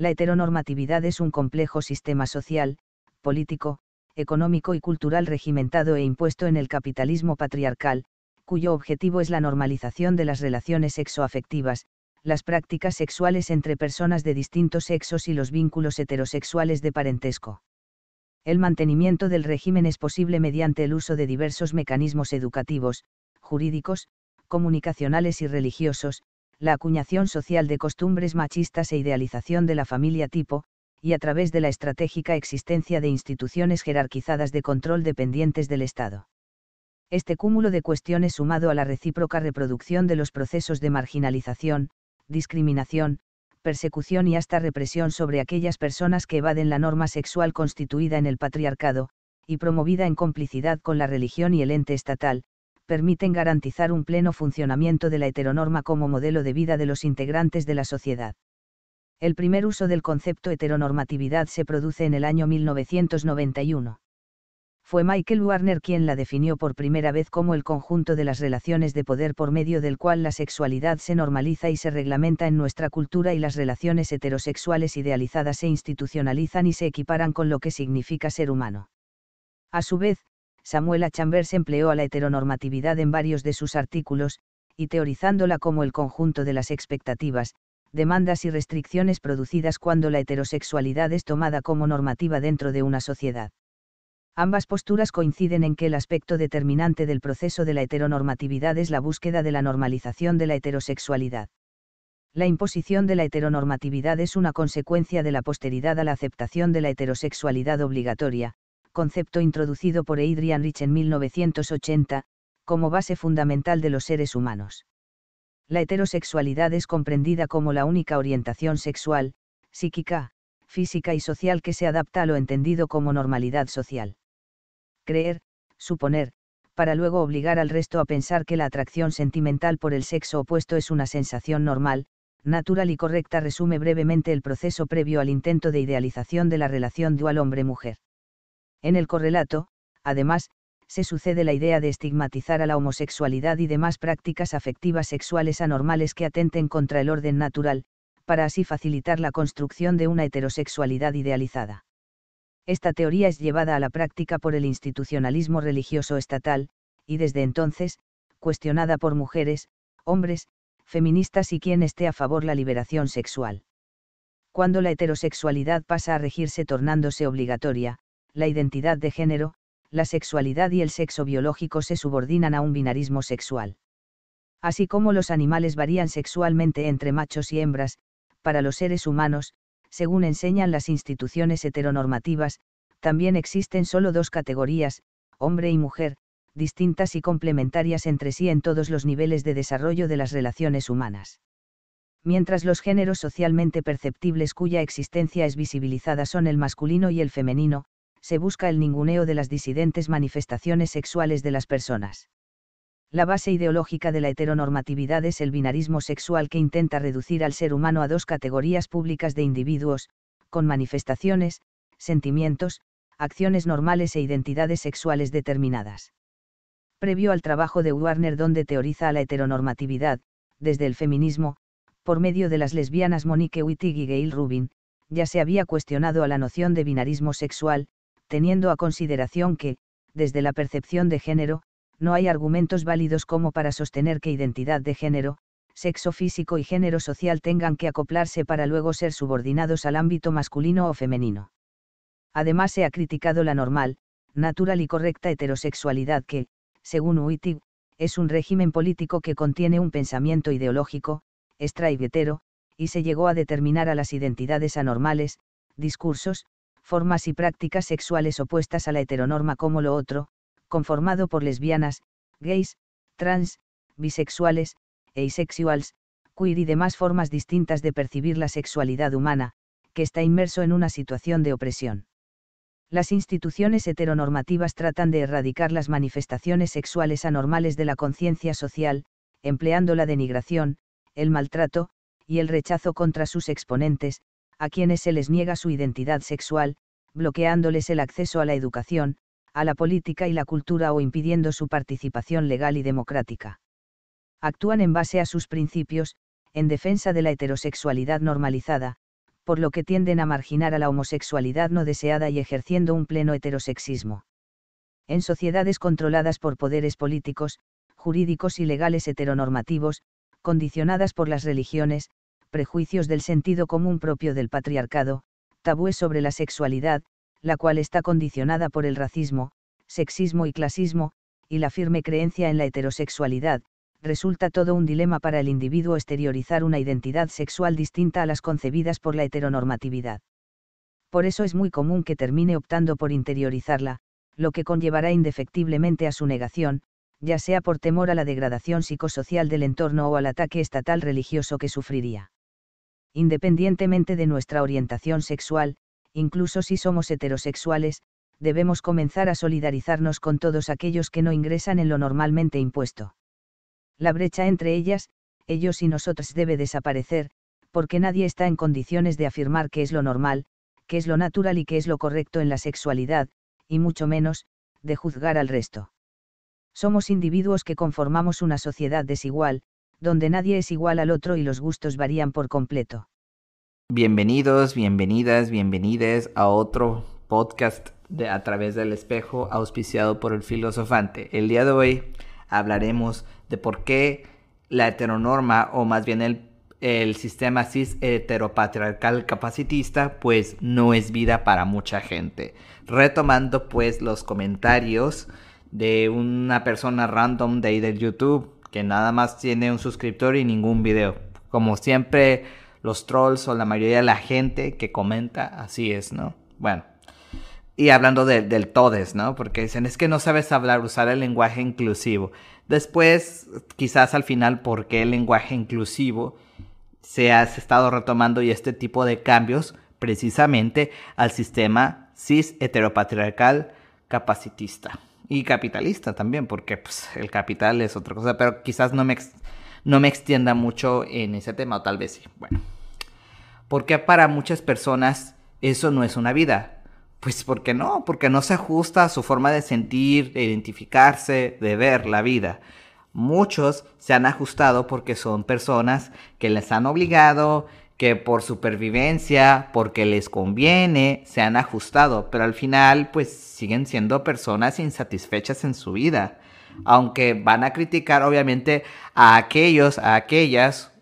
La heteronormatividad es un complejo sistema social, político, económico y cultural regimentado e impuesto en el capitalismo patriarcal, cuyo objetivo es la normalización de las relaciones sexoafectivas, las prácticas sexuales entre personas de distintos sexos y los vínculos heterosexuales de parentesco. El mantenimiento del régimen es posible mediante el uso de diversos mecanismos educativos, jurídicos, comunicacionales y religiosos, la acuñación social de costumbres machistas e idealización de la familia tipo, y a través de la estratégica existencia de instituciones jerarquizadas de control dependientes del Estado. Este cúmulo de cuestiones sumado a la recíproca reproducción de los procesos de marginalización, discriminación, persecución y hasta represión sobre aquellas personas que evaden la norma sexual constituida en el patriarcado, y promovida en complicidad con la religión y el ente estatal, permiten garantizar un pleno funcionamiento de la heteronorma como modelo de vida de los integrantes de la sociedad. El primer uso del concepto heteronormatividad se produce en el año 1991 fue Michael Warner quien la definió por primera vez como el conjunto de las relaciones de poder por medio del cual la sexualidad se normaliza y se reglamenta en nuestra cultura y las relaciones heterosexuales idealizadas se institucionalizan y se equiparan con lo que significa ser humano. A su vez, Samuel A. Chambers empleó a la heteronormatividad en varios de sus artículos, y teorizándola como el conjunto de las expectativas, demandas y restricciones producidas cuando la heterosexualidad es tomada como normativa dentro de una sociedad. Ambas posturas coinciden en que el aspecto determinante del proceso de la heteronormatividad es la búsqueda de la normalización de la heterosexualidad. La imposición de la heteronormatividad es una consecuencia de la posteridad a la aceptación de la heterosexualidad obligatoria, concepto introducido por Adrian Rich en 1980, como base fundamental de los seres humanos. La heterosexualidad es comprendida como la única orientación sexual, psíquica, física y social que se adapta a lo entendido como normalidad social creer, suponer, para luego obligar al resto a pensar que la atracción sentimental por el sexo opuesto es una sensación normal, natural y correcta resume brevemente el proceso previo al intento de idealización de la relación dual hombre-mujer. En el correlato, además, se sucede la idea de estigmatizar a la homosexualidad y demás prácticas afectivas sexuales anormales que atenten contra el orden natural, para así facilitar la construcción de una heterosexualidad idealizada. Esta teoría es llevada a la práctica por el institucionalismo religioso estatal, y desde entonces, cuestionada por mujeres, hombres, feministas y quien esté a favor la liberación sexual. Cuando la heterosexualidad pasa a regirse tornándose obligatoria, la identidad de género, la sexualidad y el sexo biológico se subordinan a un binarismo sexual. Así como los animales varían sexualmente entre machos y hembras, para los seres humanos, según enseñan las instituciones heteronormativas, también existen solo dos categorías, hombre y mujer, distintas y complementarias entre sí en todos los niveles de desarrollo de las relaciones humanas. Mientras los géneros socialmente perceptibles cuya existencia es visibilizada son el masculino y el femenino, se busca el ninguneo de las disidentes manifestaciones sexuales de las personas. La base ideológica de la heteronormatividad es el binarismo sexual que intenta reducir al ser humano a dos categorías públicas de individuos, con manifestaciones, sentimientos, acciones normales e identidades sexuales determinadas. Previo al trabajo de Warner donde teoriza la heteronormatividad, desde el feminismo, por medio de las lesbianas Monique Wittig y Gail Rubin, ya se había cuestionado a la noción de binarismo sexual, teniendo a consideración que, desde la percepción de género, no hay argumentos válidos como para sostener que identidad de género, sexo físico y género social tengan que acoplarse para luego ser subordinados al ámbito masculino o femenino. Además se ha criticado la normal, natural y correcta heterosexualidad que, según Wittig, es un régimen político que contiene un pensamiento ideológico, hetero, y se llegó a determinar a las identidades anormales, discursos, formas y prácticas sexuales opuestas a la heteronorma como lo otro, conformado por lesbianas, gays, trans, bisexuales, asexuals, queer y demás formas distintas de percibir la sexualidad humana, que está inmerso en una situación de opresión. Las instituciones heteronormativas tratan de erradicar las manifestaciones sexuales anormales de la conciencia social, empleando la denigración, el maltrato, y el rechazo contra sus exponentes, a quienes se les niega su identidad sexual, bloqueándoles el acceso a la educación, a la política y la cultura o impidiendo su participación legal y democrática. Actúan en base a sus principios, en defensa de la heterosexualidad normalizada, por lo que tienden a marginar a la homosexualidad no deseada y ejerciendo un pleno heterosexismo. En sociedades controladas por poderes políticos, jurídicos y legales heteronormativos, condicionadas por las religiones, prejuicios del sentido común propio del patriarcado, tabúes sobre la sexualidad, la cual está condicionada por el racismo, sexismo y clasismo, y la firme creencia en la heterosexualidad, resulta todo un dilema para el individuo exteriorizar una identidad sexual distinta a las concebidas por la heteronormatividad. Por eso es muy común que termine optando por interiorizarla, lo que conllevará indefectiblemente a su negación, ya sea por temor a la degradación psicosocial del entorno o al ataque estatal religioso que sufriría. Independientemente de nuestra orientación sexual, incluso si somos heterosexuales, debemos comenzar a solidarizarnos con todos aquellos que no ingresan en lo normalmente impuesto. La brecha entre ellas, ellos y nosotros debe desaparecer, porque nadie está en condiciones de afirmar qué es lo normal, qué es lo natural y qué es lo correcto en la sexualidad, y mucho menos, de juzgar al resto. Somos individuos que conformamos una sociedad desigual, donde nadie es igual al otro y los gustos varían por completo. Bienvenidos, bienvenidas, bienvenides a otro podcast de A través del espejo auspiciado por el filosofante. El día de hoy hablaremos de por qué la heteronorma, o más bien el, el sistema cis heteropatriarcal capacitista, pues no es vida para mucha gente. Retomando pues los comentarios de una persona random de ahí del YouTube, que nada más tiene un suscriptor y ningún video. Como siempre, los trolls o la mayoría de la gente que comenta, así es, ¿no? Bueno. Y hablando del todes, ¿no? Porque dicen, es que no sabes hablar, usar el lenguaje inclusivo. Después, quizás al final, ¿por qué el lenguaje inclusivo se ha estado retomando y este tipo de cambios precisamente al sistema cis heteropatriarcal capacitista y capitalista también, porque pues, el capital es otra cosa, pero quizás no me, no me extienda mucho en ese tema, o tal vez sí. Bueno, porque para muchas personas eso no es una vida? Pues porque no, porque no se ajusta a su forma de sentir, de identificarse, de ver la vida. Muchos se han ajustado porque son personas que les han obligado, que por supervivencia, porque les conviene, se han ajustado, pero al final pues siguen siendo personas insatisfechas en su vida. Aunque van a criticar obviamente a aquellos, a aquellas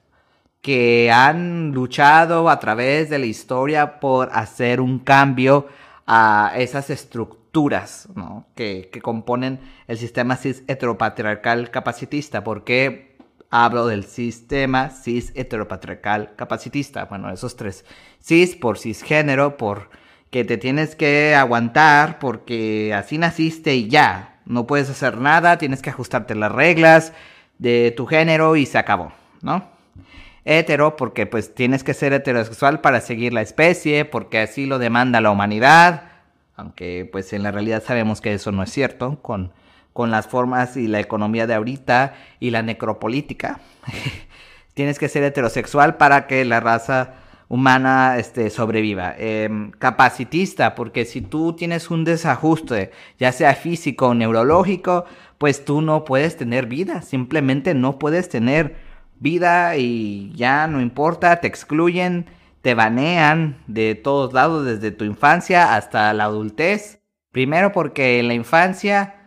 que han luchado a través de la historia por hacer un cambio a esas estructuras que, componen el sistema cis heteropatriarcal capacitista. ¿Por qué hablo del sistema cis heteropatriarcal capacitista? Bueno, esos tres. Cis por cisgénero, por que te tienes que aguantar porque así naciste y ya. No puedes hacer nada, tienes que ajustarte las reglas de tu género y se acabó, ¿no? hetero porque pues tienes que ser heterosexual para seguir la especie, porque así lo demanda la humanidad, aunque pues en la realidad sabemos que eso no es cierto, con, con las formas y la economía de ahorita y la necropolítica. tienes que ser heterosexual para que la raza humana este, sobreviva. Em, capacitista, porque si tú tienes un desajuste, ya sea físico o neurológico, pues tú no puedes tener vida, simplemente no puedes tener vida y ya no importa, te excluyen, te banean de todos lados desde tu infancia hasta la adultez. Primero porque en la infancia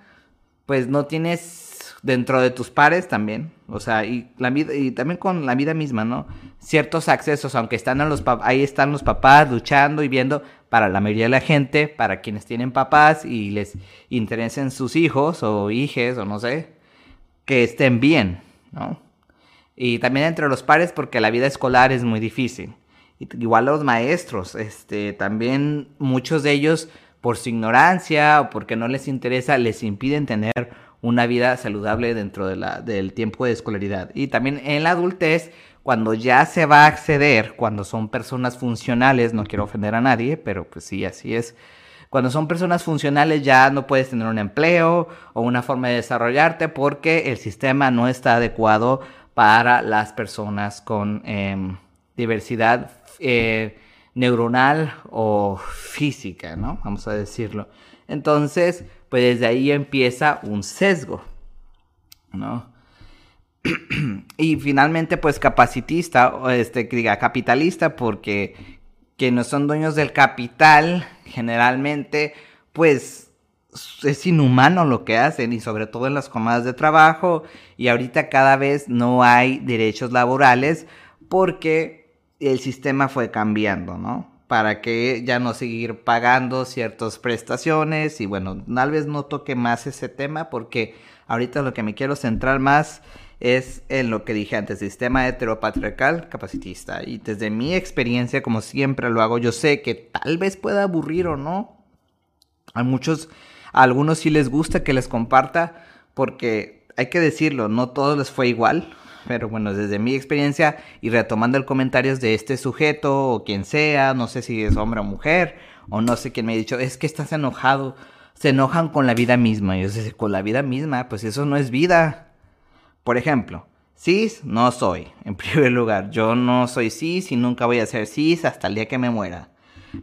pues no tienes dentro de tus pares también, o sea, y la vida y también con la vida misma, ¿no? Ciertos accesos, aunque están los ahí están los papás luchando y viendo para la mayoría de la gente, para quienes tienen papás y les interesen sus hijos o hijes o no sé, que estén bien, ¿no? Y también entre los pares porque la vida escolar es muy difícil. Igual los maestros, este, también muchos de ellos por su ignorancia o porque no les interesa les impiden tener una vida saludable dentro de la, del tiempo de escolaridad. Y también en la adultez, cuando ya se va a acceder, cuando son personas funcionales, no quiero ofender a nadie, pero pues sí, así es. Cuando son personas funcionales ya no puedes tener un empleo o una forma de desarrollarte porque el sistema no está adecuado para las personas con em, diversidad eh, neuronal o física, ¿no? Vamos a decirlo. Entonces, pues desde ahí empieza un sesgo, ¿no? y finalmente, pues capacitista, este, diga capitalista, porque que no son dueños del capital, generalmente, pues es inhumano lo que hacen y sobre todo en las jornadas de trabajo y ahorita cada vez no hay derechos laborales porque el sistema fue cambiando, ¿no? Para que ya no seguir pagando ciertas prestaciones y bueno, tal vez no toque más ese tema porque ahorita lo que me quiero centrar más es en lo que dije antes, sistema heteropatriarcal capacitista. Y desde mi experiencia, como siempre lo hago, yo sé que tal vez pueda aburrir o no. A muchos, a algunos sí les gusta que les comparta, porque hay que decirlo, no todos les fue igual. Pero bueno, desde mi experiencia y retomando el comentario de este sujeto o quien sea, no sé si es hombre o mujer, o no sé quién me ha dicho, es que estás enojado, se enojan con la vida misma. Y yo sé, con la vida misma, pues eso no es vida. Por ejemplo, cis no soy, en primer lugar. Yo no soy cis y nunca voy a ser cis hasta el día que me muera.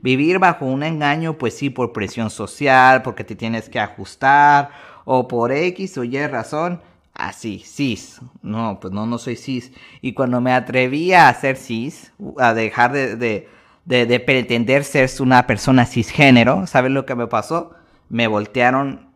Vivir bajo un engaño, pues sí, por presión social, porque te tienes que ajustar, o por X o Y razón, así, cis. No, pues no, no soy cis. Y cuando me atreví a ser cis, a dejar de, de, de, pretender ser una persona cisgénero, ¿sabes lo que me pasó? Me voltearon,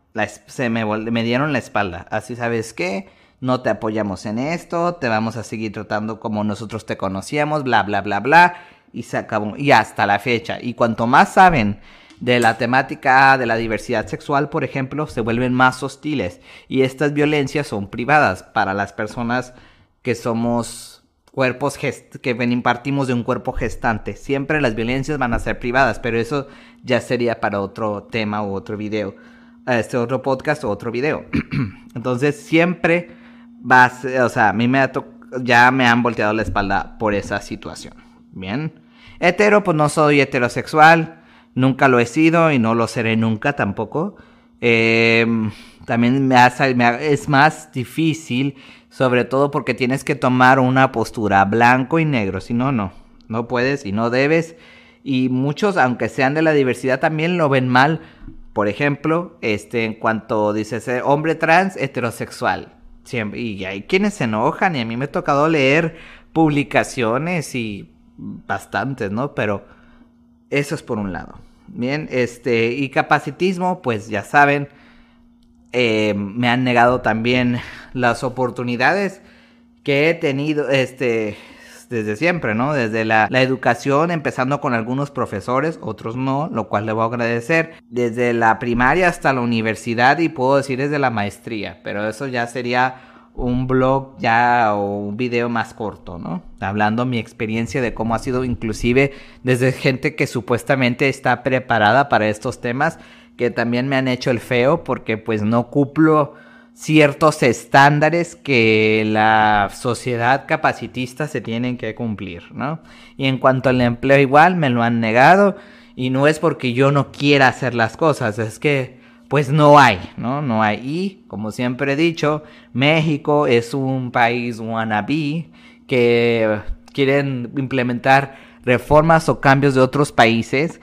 se me, me dieron la espalda. Así, ¿sabes qué? no te apoyamos en esto, te vamos a seguir tratando como nosotros te conocíamos, bla, bla, bla, bla, y se acabó, y hasta la fecha. Y cuanto más saben de la temática de la diversidad sexual, por ejemplo, se vuelven más hostiles. Y estas violencias son privadas para las personas que somos cuerpos que impartimos de un cuerpo gestante. Siempre las violencias van a ser privadas, pero eso ya sería para otro tema o otro video. Este otro podcast o otro video. Entonces siempre o sea, a mí me ya me han volteado la espalda por esa situación. Bien. Hetero, pues no soy heterosexual, nunca lo he sido y no lo seré nunca tampoco. Em, también me hace, es más difícil, sobre todo porque tienes que tomar una postura blanco y negro, si no, no, no puedes y no debes. Y muchos, aunque sean de la diversidad, también lo ven mal. Por ejemplo, este, en cuanto dices eh, hombre trans heterosexual y hay quienes se enojan y a mí me ha tocado leer publicaciones y bastantes, ¿no? Pero eso es por un lado. Bien, este, y capacitismo, pues ya saben, eh, me han negado también las oportunidades que he tenido, este, desde siempre, ¿no? Desde la, educación, empezando con algunos profesores, otros no, lo cual le voy a agradecer. Desde la primaria hasta la universidad y puedo decir desde la maestría, pero eso ya sería un blog ya o un video más corto, ¿no? Hablando mi experiencia de cómo ha sido inclusive desde gente que supuestamente está preparada para estos temas, que también me han hecho el feo porque pues no cumplo ciertos estándares que la sociedad capacitista se tienen que cumplir, ¿no? Y en cuanto al empleo igual, me lo han negado y no es porque yo no quiera hacer las cosas, es que pues no hay, ¿no? No hay. Y, como siempre he dicho, México es un país wannabe que quieren implementar reformas o cambios de otros países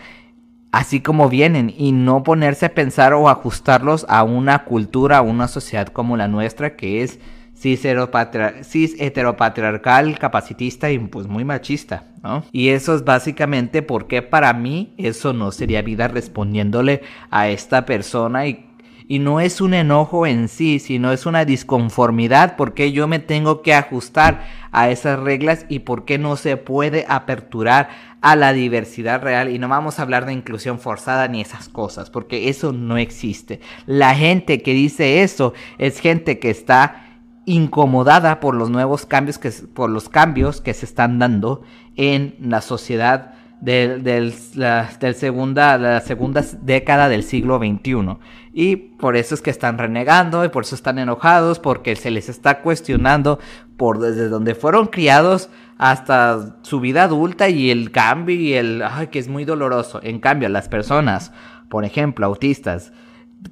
así como vienen y no ponerse a pensar o ajustarlos a una cultura, a una sociedad como la nuestra que es cis, heteropatriarcal, capacitista y pues muy machista, ¿no? Y eso es básicamente porque para mí eso no sería vida respondiéndole a esta persona y y no es un enojo en sí, sino es una disconformidad porque yo me tengo que ajustar a esas reglas y por qué no se puede aperturar a la diversidad real y no vamos a hablar de inclusión forzada ni esas cosas porque eso no existe. La gente que dice eso es gente que está incomodada por los nuevos cambios que por los cambios que se están dando en la sociedad del, la, segunda, la segunda década del siglo XXI. Y por eso es que están renegando y por eso están enojados, porque se les está cuestionando por desde donde fueron criados hasta su vida adulta y el cambio y el, ay, que es muy doloroso. En cambio, las personas, por ejemplo, autistas,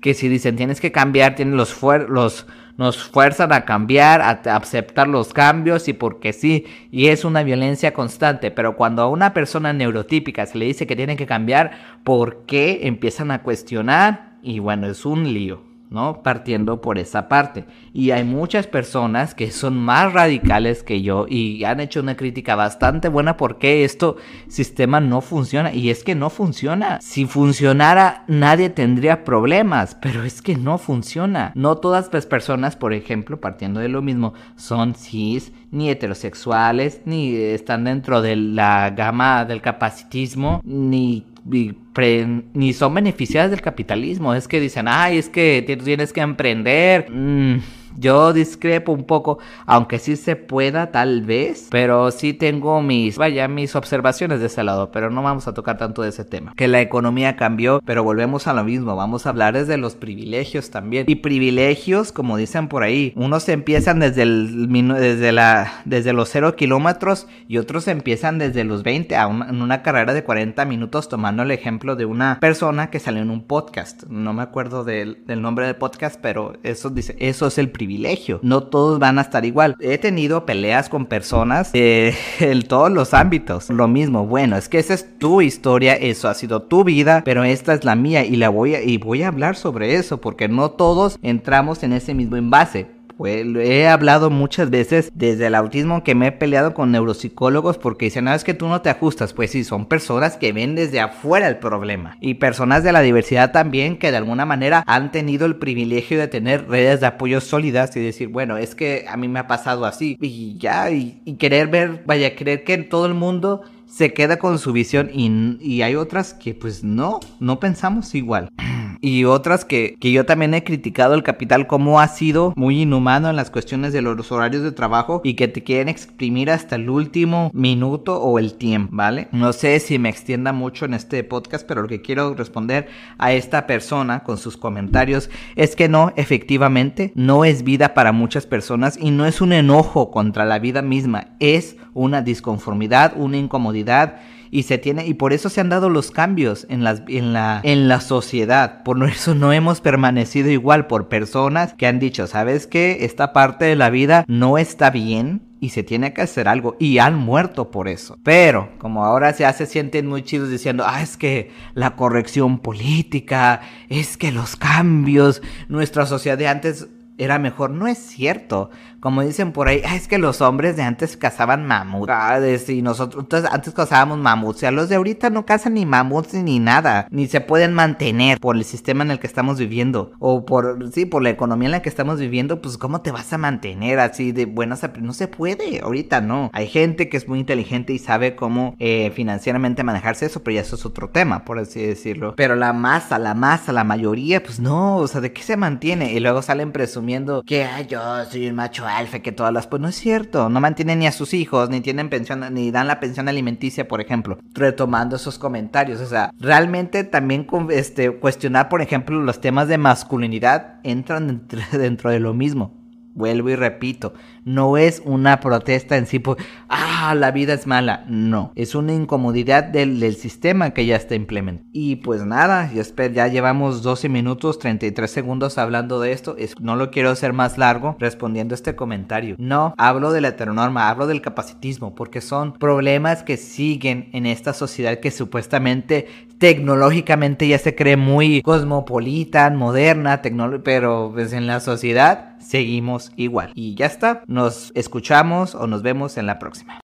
que si dicen tienes que cambiar, tienen los, los nos fuerzan a cambiar, a aceptar los cambios y porque sí, y es una violencia constante, pero cuando a una persona neurotípica se le dice que tiene que cambiar, ¿por qué empiezan a cuestionar? Y bueno, es un lío. ¿No? Partiendo por esa parte. Y hay muchas personas que son más radicales que yo y han hecho una crítica bastante buena porque esto sistema no funciona. Y es que no funciona. Si funcionara, nadie tendría problemas, pero es que no funciona. No todas las personas, por ejemplo, partiendo de lo mismo, son cis, ni heterosexuales, ni están dentro de la gama del capacitismo, ni ni son beneficiadas del capitalismo. Es que dicen, ay, es que tienes que emprender. Mm, yo discrepo un poco, aunque sí se pueda tal vez, pero sí tengo mis, vaya, mis observaciones de ese lado, pero no vamos a tocar tanto de ese tema. Que la economía cambió, pero volvemos a lo mismo, vamos a hablar desde los privilegios también. Y privilegios, como dicen por ahí, unos empiezan desde el desde la desde los 0 kilómetros y otros empiezan desde los 20 a en una carrera de 40 minutos tomando el ejemplo de una persona que salió en un podcast. No me acuerdo del, del nombre del podcast, pero eso dice, eso es el privilegio privilegio. No todos van a estar igual. He tenido peleas con personas eh, en todos los ámbitos. Lo mismo, bueno, es que esa es tu historia, eso ha sido tu vida, pero esta es la mía y la voy a, y voy a hablar sobre eso porque no todos entramos en ese mismo envase he hablado muchas veces desde el autismo que me he peleado con neuropsicólogos porque dicen, no, es que tú no te ajustas. Pues sí, son personas que ven desde afuera el problema. Y personas de la diversidad también que de alguna manera han tenido el privilegio de tener redes de apoyo sólidas y decir, bueno, es que a mí me ha pasado así. Y ya, y, y querer ver, vaya, creer que todo el mundo se queda con su visión y hay otras que pues no, no pensamos igual. y otras que, que yo también he criticado el capital como ha sido muy inhumano en las cuestiones de los horarios de trabajo y que te quieren exprimir hasta el último minuto o el tiempo, ¿vale? No sé si me extienda mucho en este podcast, pero lo que quiero responder a esta persona con sus comentarios es que no, efectivamente, no es vida para muchas personas y no es un enojo contra la vida misma, es una disconformidad, una incomodidad y se tiene y por eso se han dado los cambios en las en la en la sociedad por eso no hemos permanecido igual por personas que han dicho sabes que esta parte de la vida no está bien y se tiene que hacer algo y han muerto por eso. Pero como ahora se sienten muy chidos diciendo, ah, es que la corrección política, es que los cambios, nuestra sociedad de antes era mejor. No es cierto. Como dicen por ahí, es que los hombres de antes cazaban mamuts. y nosotros entonces, antes cazábamos mamuts. O sea, los de ahorita no cazan ni mamuts ni nada. Ni se pueden mantener por el sistema en el que estamos viviendo. O por, sí, por la economía en la que estamos viviendo. Pues, ¿cómo te vas a mantener así de buenas? No se puede. Ahorita no. Hay gente que es muy inteligente y sabe cómo eh, financieramente manejarse eso. Pero ya eso es otro tema, por así decirlo. Pero la masa, la masa, la mayoría, pues no. O sea, ¿de qué se mantiene? Y luego salen presumiendo que yo soy un macho alfa, que todas las... Pues no es cierto, no mantienen ni a sus hijos, ni tienen pensión, ni dan la pensión alimenticia, por ejemplo. Retomando esos comentarios, o sea, realmente también este, cuestionar, por ejemplo, los temas de masculinidad entran dentro de lo mismo. Vuelvo y repito, no es una protesta en sí por, ah, la vida es mala. No, es una incomodidad del, sistema que ya está implementado. Y pues nada, ya llevamos 12 minutos 33 segundos hablando de esto. Es, no lo quiero hacer más largo respondiendo este comentario. No, hablo de la heteronorma, hablo del capacitismo, porque son problemas que siguen en esta sociedad que supuestamente tecnológicamente ya se cree muy cosmopolita, moderna, pero pues en la sociedad seguimos igual. Y ya está. Nos escuchamos o nos vemos en la próxima.